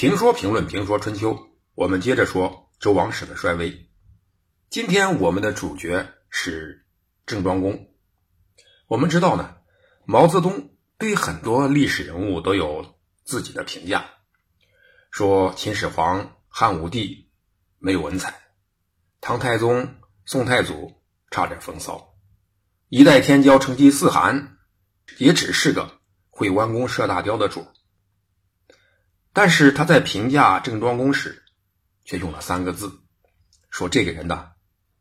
评说评论评说春秋，我们接着说周王室的衰微。今天我们的主角是郑庄公。我们知道呢，毛泽东对很多历史人物都有自己的评价，说秦始皇、汉武帝没有文采，唐太宗、宋太祖差点风骚，一代天骄成吉思汗也只是个会弯弓射大雕的主。但是他在评价郑庄公时，却用了三个字，说这个人呢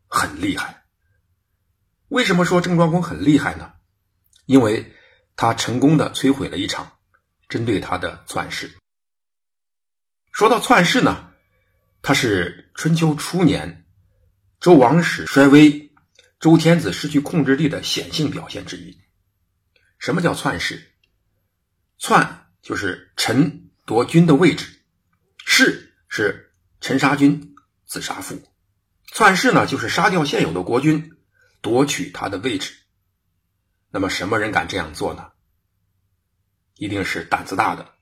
很厉害。为什么说郑庄公很厉害呢？因为他成功的摧毁了一场针对他的篡世。说到篡世呢，他是春秋初年周王室衰微、周天子失去控制力的显性表现之一。什么叫篡世？篡就是臣。夺君的位置，弑是臣杀君，子杀父；篡弑呢，就是杀掉现有的国君，夺取他的位置。那么，什么人敢这样做呢？一定是胆子大的、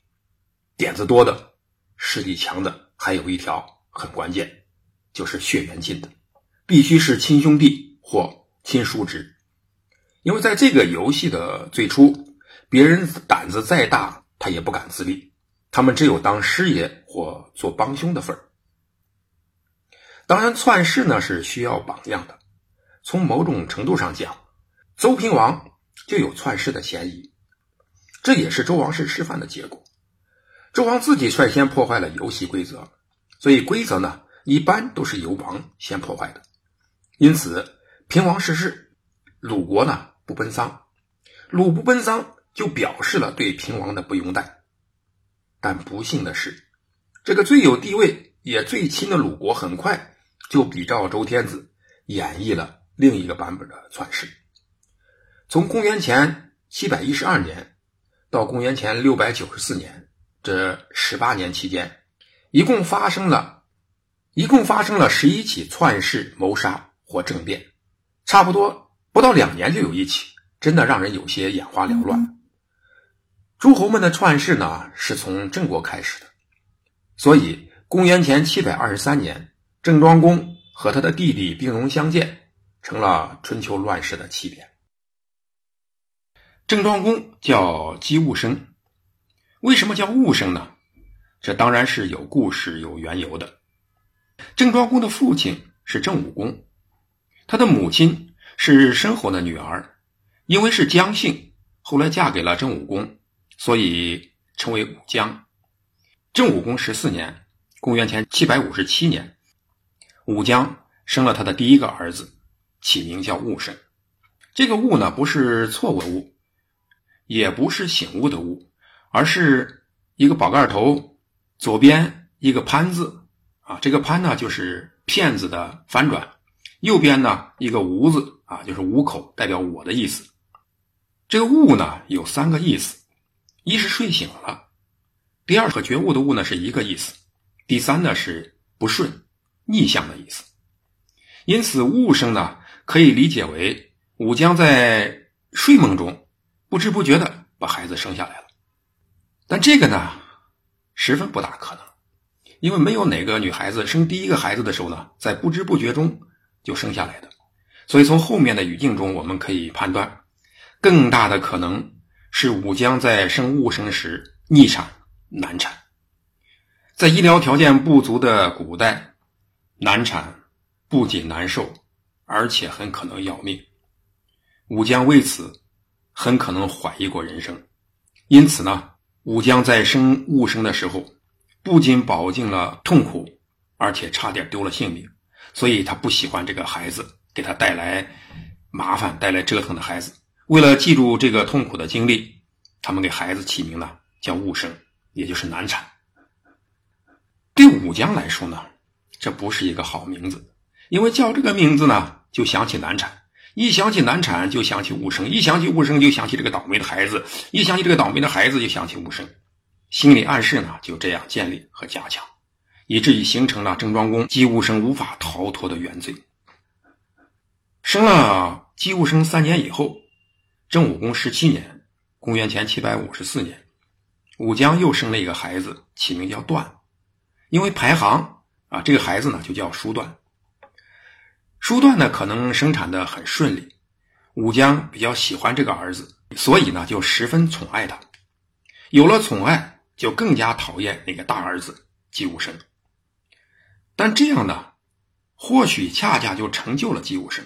点子多的、势力强的。还有一条很关键，就是血缘近的，必须是亲兄弟或亲叔侄。因为在这个游戏的最初，别人胆子再大，他也不敢自立。他们只有当师爷或做帮凶的份儿。当然，篡世呢是需要榜样的。从某种程度上讲，周平王就有篡世的嫌疑。这也是周王室示范的结果。周王自己率先破坏了游戏规则，所以规则呢一般都是由王先破坏的。因此，平王逝世，鲁国呢不奔丧，鲁不奔丧就表示了对平王的不拥戴。但不幸的是，这个最有地位也最亲的鲁国，很快就比照周天子演绎了另一个版本的篡世。从公元前七百一十二年到公元前六百九十四年这十八年期间，一共发生了，一共发生了十一起篡世、谋杀或政变，差不多不到两年就有一起，真的让人有些眼花缭乱。诸侯们的篡世呢，是从郑国开始的，所以公元前七百二十三年，郑庄公和他的弟弟兵戎相见，成了春秋乱世的起点。郑庄公叫姬寤生，为什么叫寤生呢？这当然是有故事、有缘由的。郑庄公的父亲是郑武公，他的母亲是申侯的女儿，因为是姜姓，后来嫁给了郑武公。所以称为武姜。郑武公十四年（公元前七百五十七年），武姜生了他的第一个儿子，起名叫寤生。这个“寤”呢，不是错误的“寤”，也不是醒悟的“悟”，而是一个宝盖头，左边一个“潘”字啊。这个“潘”呢，就是骗子的反转；右边呢，一个“无”字啊，就是五口，代表我的意思。这个“寤”呢，有三个意思。一是睡醒了，第二和觉悟的悟呢是一个意思，第三呢是不顺逆向的意思。因此，悟生呢可以理解为武将在睡梦中不知不觉的把孩子生下来了。但这个呢十分不大可能，因为没有哪个女孩子生第一个孩子的时候呢在不知不觉中就生下来的。所以从后面的语境中我们可以判断，更大的可能。是武姜在生戊生时逆产难产，在医疗条件不足的古代，难产不仅难受，而且很可能要命。武姜为此很可能怀疑过人生，因此呢，武姜在生戊生的时候，不仅饱经了痛苦，而且差点丢了性命。所以他不喜欢这个孩子给他带来麻烦、带来折腾的孩子。为了记住这个痛苦的经历，他们给孩子起名呢叫“戊生”，也就是难产。对武姜来说呢，这不是一个好名字，因为叫这个名字呢，就想起难产。一想起难产，就想起戊生；一想起戊生，就想起这个倒霉的孩子；一想起这个倒霉的孩子，就想起戊生。心理暗示呢，就这样建立和加强，以至于形成了郑庄公姬无生无法逃脱的原罪。生了姬无生三年以后。郑武公十七年，公元前七百五十四年，武姜又生了一个孩子，起名叫段。因为排行啊，这个孩子呢就叫叔段。叔段呢可能生产的很顺利，武姜比较喜欢这个儿子，所以呢就十分宠爱他。有了宠爱，就更加讨厌那个大儿子姬武生。但这样呢，或许恰恰就成就了姬武生。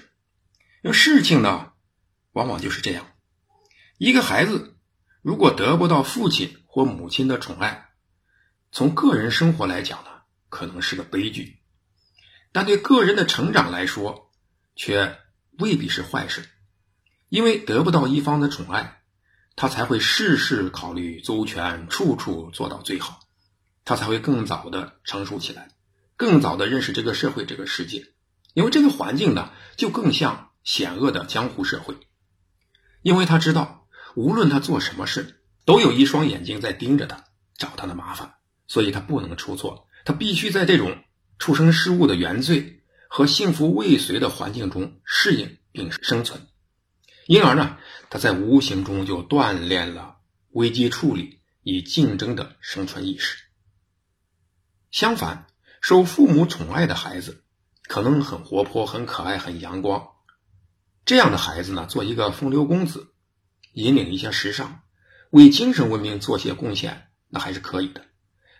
那事情呢，往往就是这样：一个孩子如果得不到父亲或母亲的宠爱，从个人生活来讲呢，可能是个悲剧；但对个人的成长来说，却未必是坏事。因为得不到一方的宠爱，他才会事事考虑周全，处处做到最好，他才会更早的成熟起来。更早的认识这个社会、这个世界，因为这个环境呢，就更像险恶的江湖社会。因为他知道，无论他做什么事，都有一双眼睛在盯着他，找他的麻烦，所以他不能出错。他必须在这种出生失误的原罪和幸福未遂的环境中适应并生存。因而呢，他在无形中就锻炼了危机处理与竞争的生存意识。相反。受父母宠爱的孩子，可能很活泼、很可爱、很阳光。这样的孩子呢，做一个风流公子，引领一些时尚，为精神文明做些贡献，那还是可以的。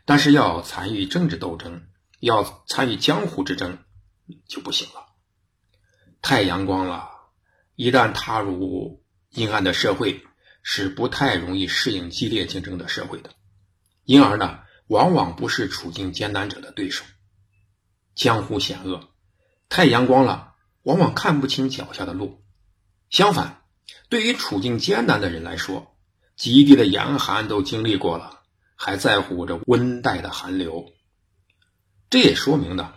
但是要参与政治斗争，要参与江湖之争，就不行了。太阳光了，一旦踏入阴暗的社会，是不太容易适应激烈竞争的社会的。因而呢。往往不是处境艰难者的对手。江湖险恶，太阳光了，往往看不清脚下的路。相反，对于处境艰难的人来说，极地的严寒都经历过了，还在乎这温带的寒流。这也说明呢，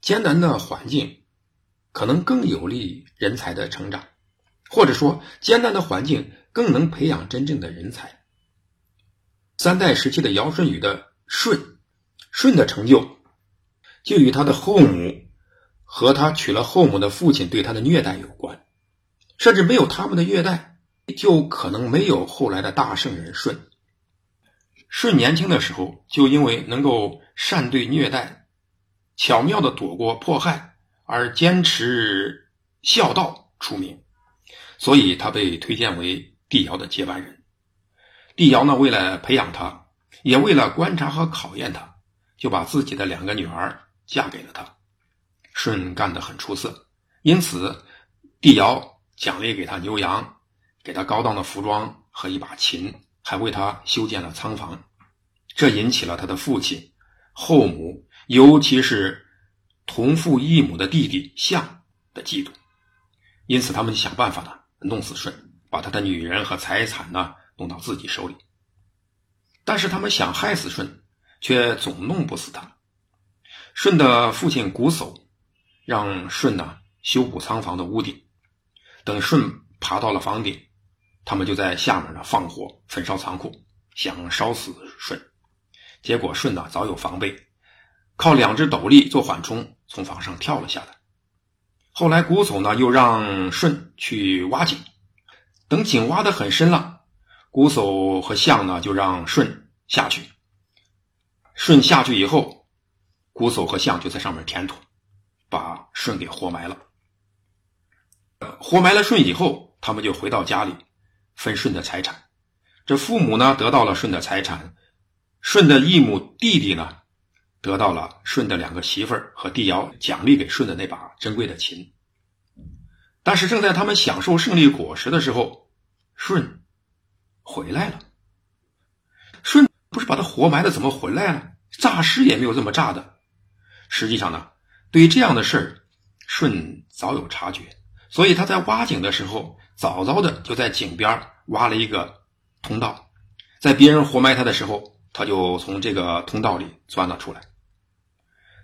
艰难的环境可能更有利于人才的成长，或者说，艰难的环境更能培养真正的人才。三代时期的尧舜禹的。舜，舜的成就就与他的后母和他娶了后母的父亲对他的虐待有关，甚至没有他们的虐待，就可能没有后来的大圣人舜。舜年轻的时候就因为能够善对虐待，巧妙的躲过迫害，而坚持孝道出名，所以他被推荐为帝尧的接班人。帝尧呢，为了培养他。也为了观察和考验他，就把自己的两个女儿嫁给了他。舜干得很出色，因此帝尧奖励给他牛羊，给他高档的服装和一把琴，还为他修建了仓房。这引起了他的父亲、后母，尤其是同父异母的弟弟象的嫉妒。因此，他们想办法呢，弄死舜，把他的女人和财产呢弄到自己手里。但是他们想害死舜，却总弄不死他。舜的父亲瞽叟让舜呢修补仓房的屋顶，等舜爬到了房顶，他们就在下面呢放火焚烧仓库，想烧死舜。结果舜呢早有防备，靠两只斗笠做缓冲，从房上跳了下来。后来瞽叟呢又让舜去挖井，等井挖得很深了。瞽叟和象呢，就让舜下去。舜下去以后，瞽叟和象就在上面填土，把舜给活埋了。活埋了舜以后，他们就回到家里分舜的财产。这父母呢，得到了舜的财产；舜的异母弟弟呢，得到了舜的两个媳妇儿和帝尧奖励给舜的那把珍贵的琴。但是，正在他们享受胜利果实的时候，舜。回来了，舜不是把他活埋了，怎么回来了？诈尸也没有这么诈的。实际上呢，对于这样的事儿，舜早有察觉，所以他在挖井的时候，早早的就在井边挖了一个通道，在别人活埋他的时候，他就从这个通道里钻了出来。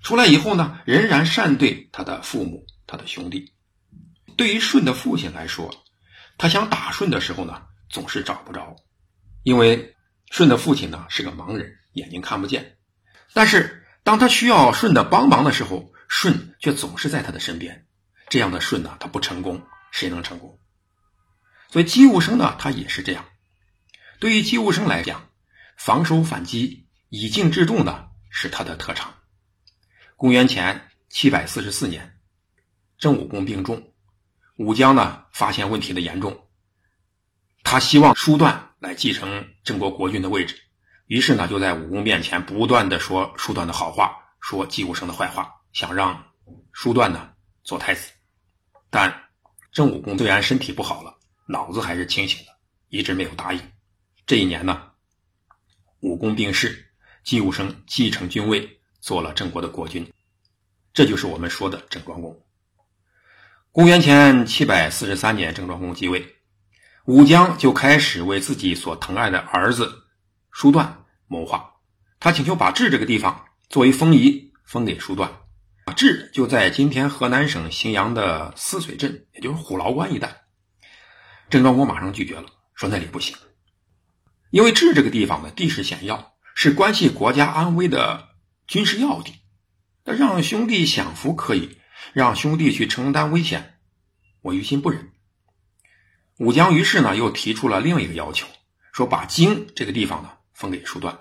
出来以后呢，仍然善对他的父母、他的兄弟。对于舜的父亲来说，他想打舜的时候呢。总是找不着，因为舜的父亲呢是个盲人，眼睛看不见。但是当他需要舜的帮忙的时候，舜却总是在他的身边。这样的舜呢，他不成功，谁能成功？所以姬武生呢，他也是这样。对于姬武生来讲，防守反击、以静制动呢，是他的特长。公元前七百四十四年，郑武公病重，武姜呢发现问题的严重，他希望叔段来继承郑国国君的位置，于是呢就在武公面前不断的说叔段的好话，说姬武生的坏话，想让叔段呢做太子。但郑武公虽然身体不好了，脑子还是清醒的，一直没有答应。这一年呢，武公病逝，姬武生继承君位，做了郑国的国君。这就是我们说的郑庄公。公元前七百四十三年，郑庄公继位，武姜就开始为自己所疼爱的儿子叔段谋划。他请求把治这个地方作为封邑，封给叔段。治就在今天河南省荥阳的泗水镇，也就是虎牢关一带。郑庄公马上拒绝了，说那里不行，因为治这个地方的地势险要，是关系国家安危的军事要地。那让兄弟享福可以，让兄弟去承担危险，我于心不忍。武姜于是呢又提出了另一个要求，说把荆这个地方呢分给叔段。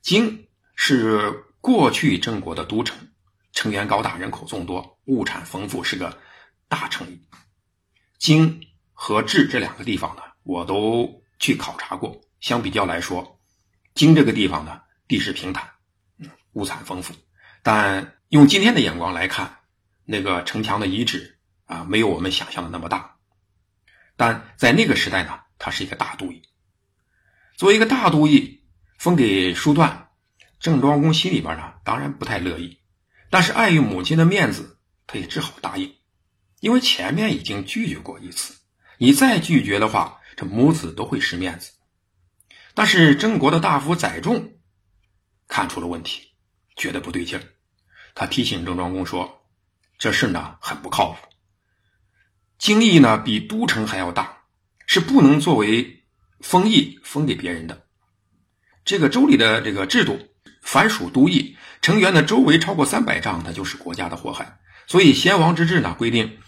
荆是过去郑国的都城，成员高大，人口众多，物产丰富，是个大城邑。荆和治这两个地方呢，我都去考察过，相比较来说，荆这个地方呢地势平坦，物产丰富。但用今天的眼光来看，那个城墙的遗址啊，没有我们想象的那么大。但在那个时代呢，它是一个大都邑。作为一个大都邑，分给叔段，郑庄公心里边呢，当然不太乐意。但是碍于母亲的面子，他也只好答应，因为前面已经拒绝过一次，你再拒绝的话，这母子都会失面子。但是郑国的大夫载重看出了问题。觉得不对劲儿，他提醒郑庄公说：“这事呢很不靠谱。京邑呢比都城还要大，是不能作为封邑封给别人的。这个州里的这个制度，凡属都邑，成员的周围超过三百丈，那就是国家的祸害。所以先王之治呢规定，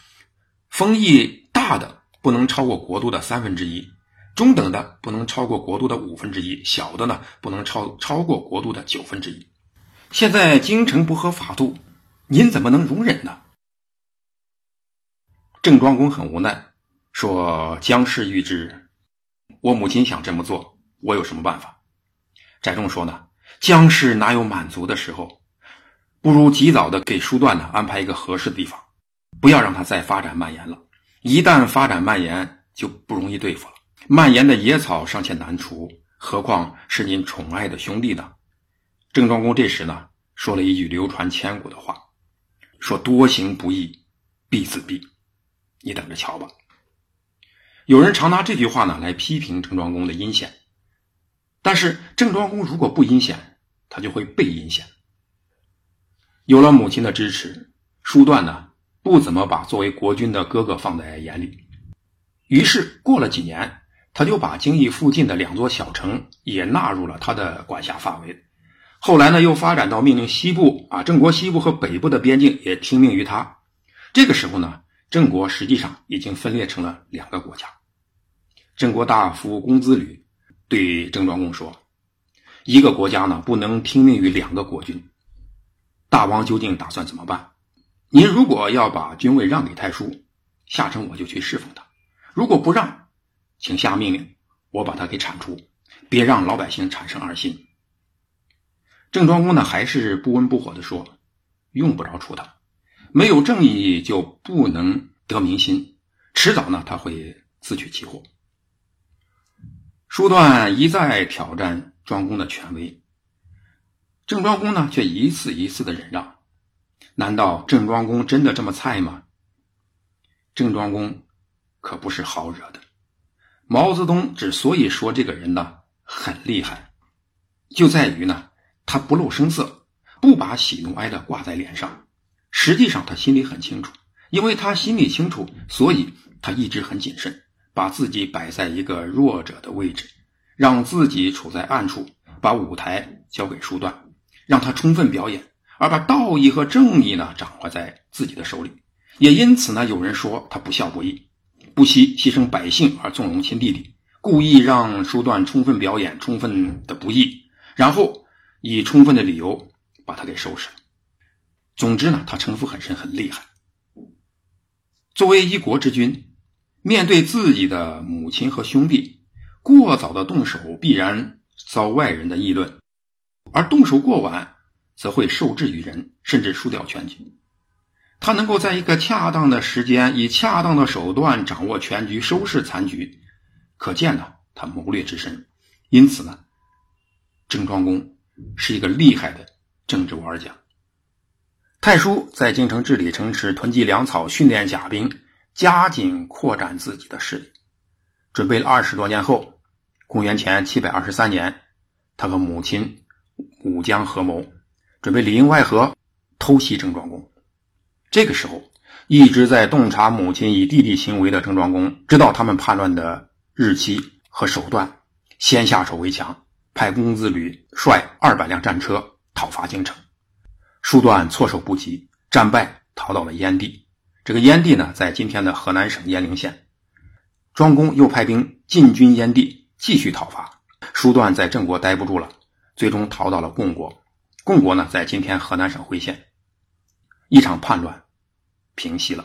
封邑大的不能超过国都的三分之一，中等的不能超过国都的五分之一，小的呢不能超超过国都的九分之一。”现在京城不合法度，您怎么能容忍呢？郑庄公很无奈，说：“姜氏欲之，我母亲想这么做，我有什么办法？”翟仲说：“呢，姜氏哪有满足的时候？不如及早的给叔段呢安排一个合适的地方，不要让他再发展蔓延了。一旦发展蔓延，就不容易对付了。蔓延的野草尚且难除，何况是您宠爱的兄弟呢？”郑庄公这时呢，说了一句流传千古的话，说“多行不义必自毙”，你等着瞧吧。有人常拿这句话呢来批评郑庄公的阴险，但是郑庄公如果不阴险，他就会被阴险。有了母亲的支持，叔段呢不怎么把作为国君的哥哥放在眼里，于是过了几年，他就把京邑附近的两座小城也纳入了他的管辖范围。后来呢，又发展到命令西部啊，郑国西部和北部的边境也听命于他。这个时候呢，郑国实际上已经分裂成了两个国家。郑国大夫公子吕对郑庄公说：“一个国家呢，不能听命于两个国君。大王究竟打算怎么办？您如果要把君位让给太叔，下城我就去侍奉他；如果不让，请下命令，我把他给铲除，别让老百姓产生二心。”郑庄公呢，还是不温不火的说：“用不着除他，没有正义就不能得民心，迟早呢他会自取其祸。”叔段一再挑战庄公的权威，郑庄公呢却一次一次的忍让。难道郑庄公真的这么菜吗？郑庄公可不是好惹的。毛泽东之所以说这个人呢很厉害，就在于呢。他不露声色，不把喜怒哀乐挂在脸上。实际上，他心里很清楚，因为他心里清楚，所以他一直很谨慎，把自己摆在一个弱者的位置，让自己处在暗处，把舞台交给叔段，让他充分表演，而把道义和正义呢掌握在自己的手里。也因此呢，有人说他不孝不义，不惜牺牲百姓而纵容亲弟弟，故意让叔段充分表演，充分的不义，然后。以充分的理由把他给收拾了。总之呢，他城府很深，很厉害。作为一国之君，面对自己的母亲和兄弟，过早的动手必然遭外人的议论，而动手过晚，则会受制于人，甚至输掉全局。他能够在一个恰当的时间，以恰当的手段掌握全局，收拾残局，可见呢，他谋略之深。因此呢，郑庄公是一个厉害的政治玩家。太叔在京城治理城池，囤积粮草，训练甲兵，加紧扩展自己的势力。准备了二十多年后，公元前七百二十三年，他和母亲武姜合谋，准备里应外合偷袭郑庄公。这个时候，一直在洞察母亲与弟弟行为的郑庄公，知道他们叛乱的日期和手段，先下手为强，派公子吕率二百辆战车讨伐京城。叔段措手不及，战败逃到了燕地。这个燕地呢，在今天的河南省鄢陵县。庄公又派兵进军燕地，继续讨伐。叔段在郑国待不住了，最终逃到了共国。共国呢，在今天河南省辉县。一场叛乱。平息了。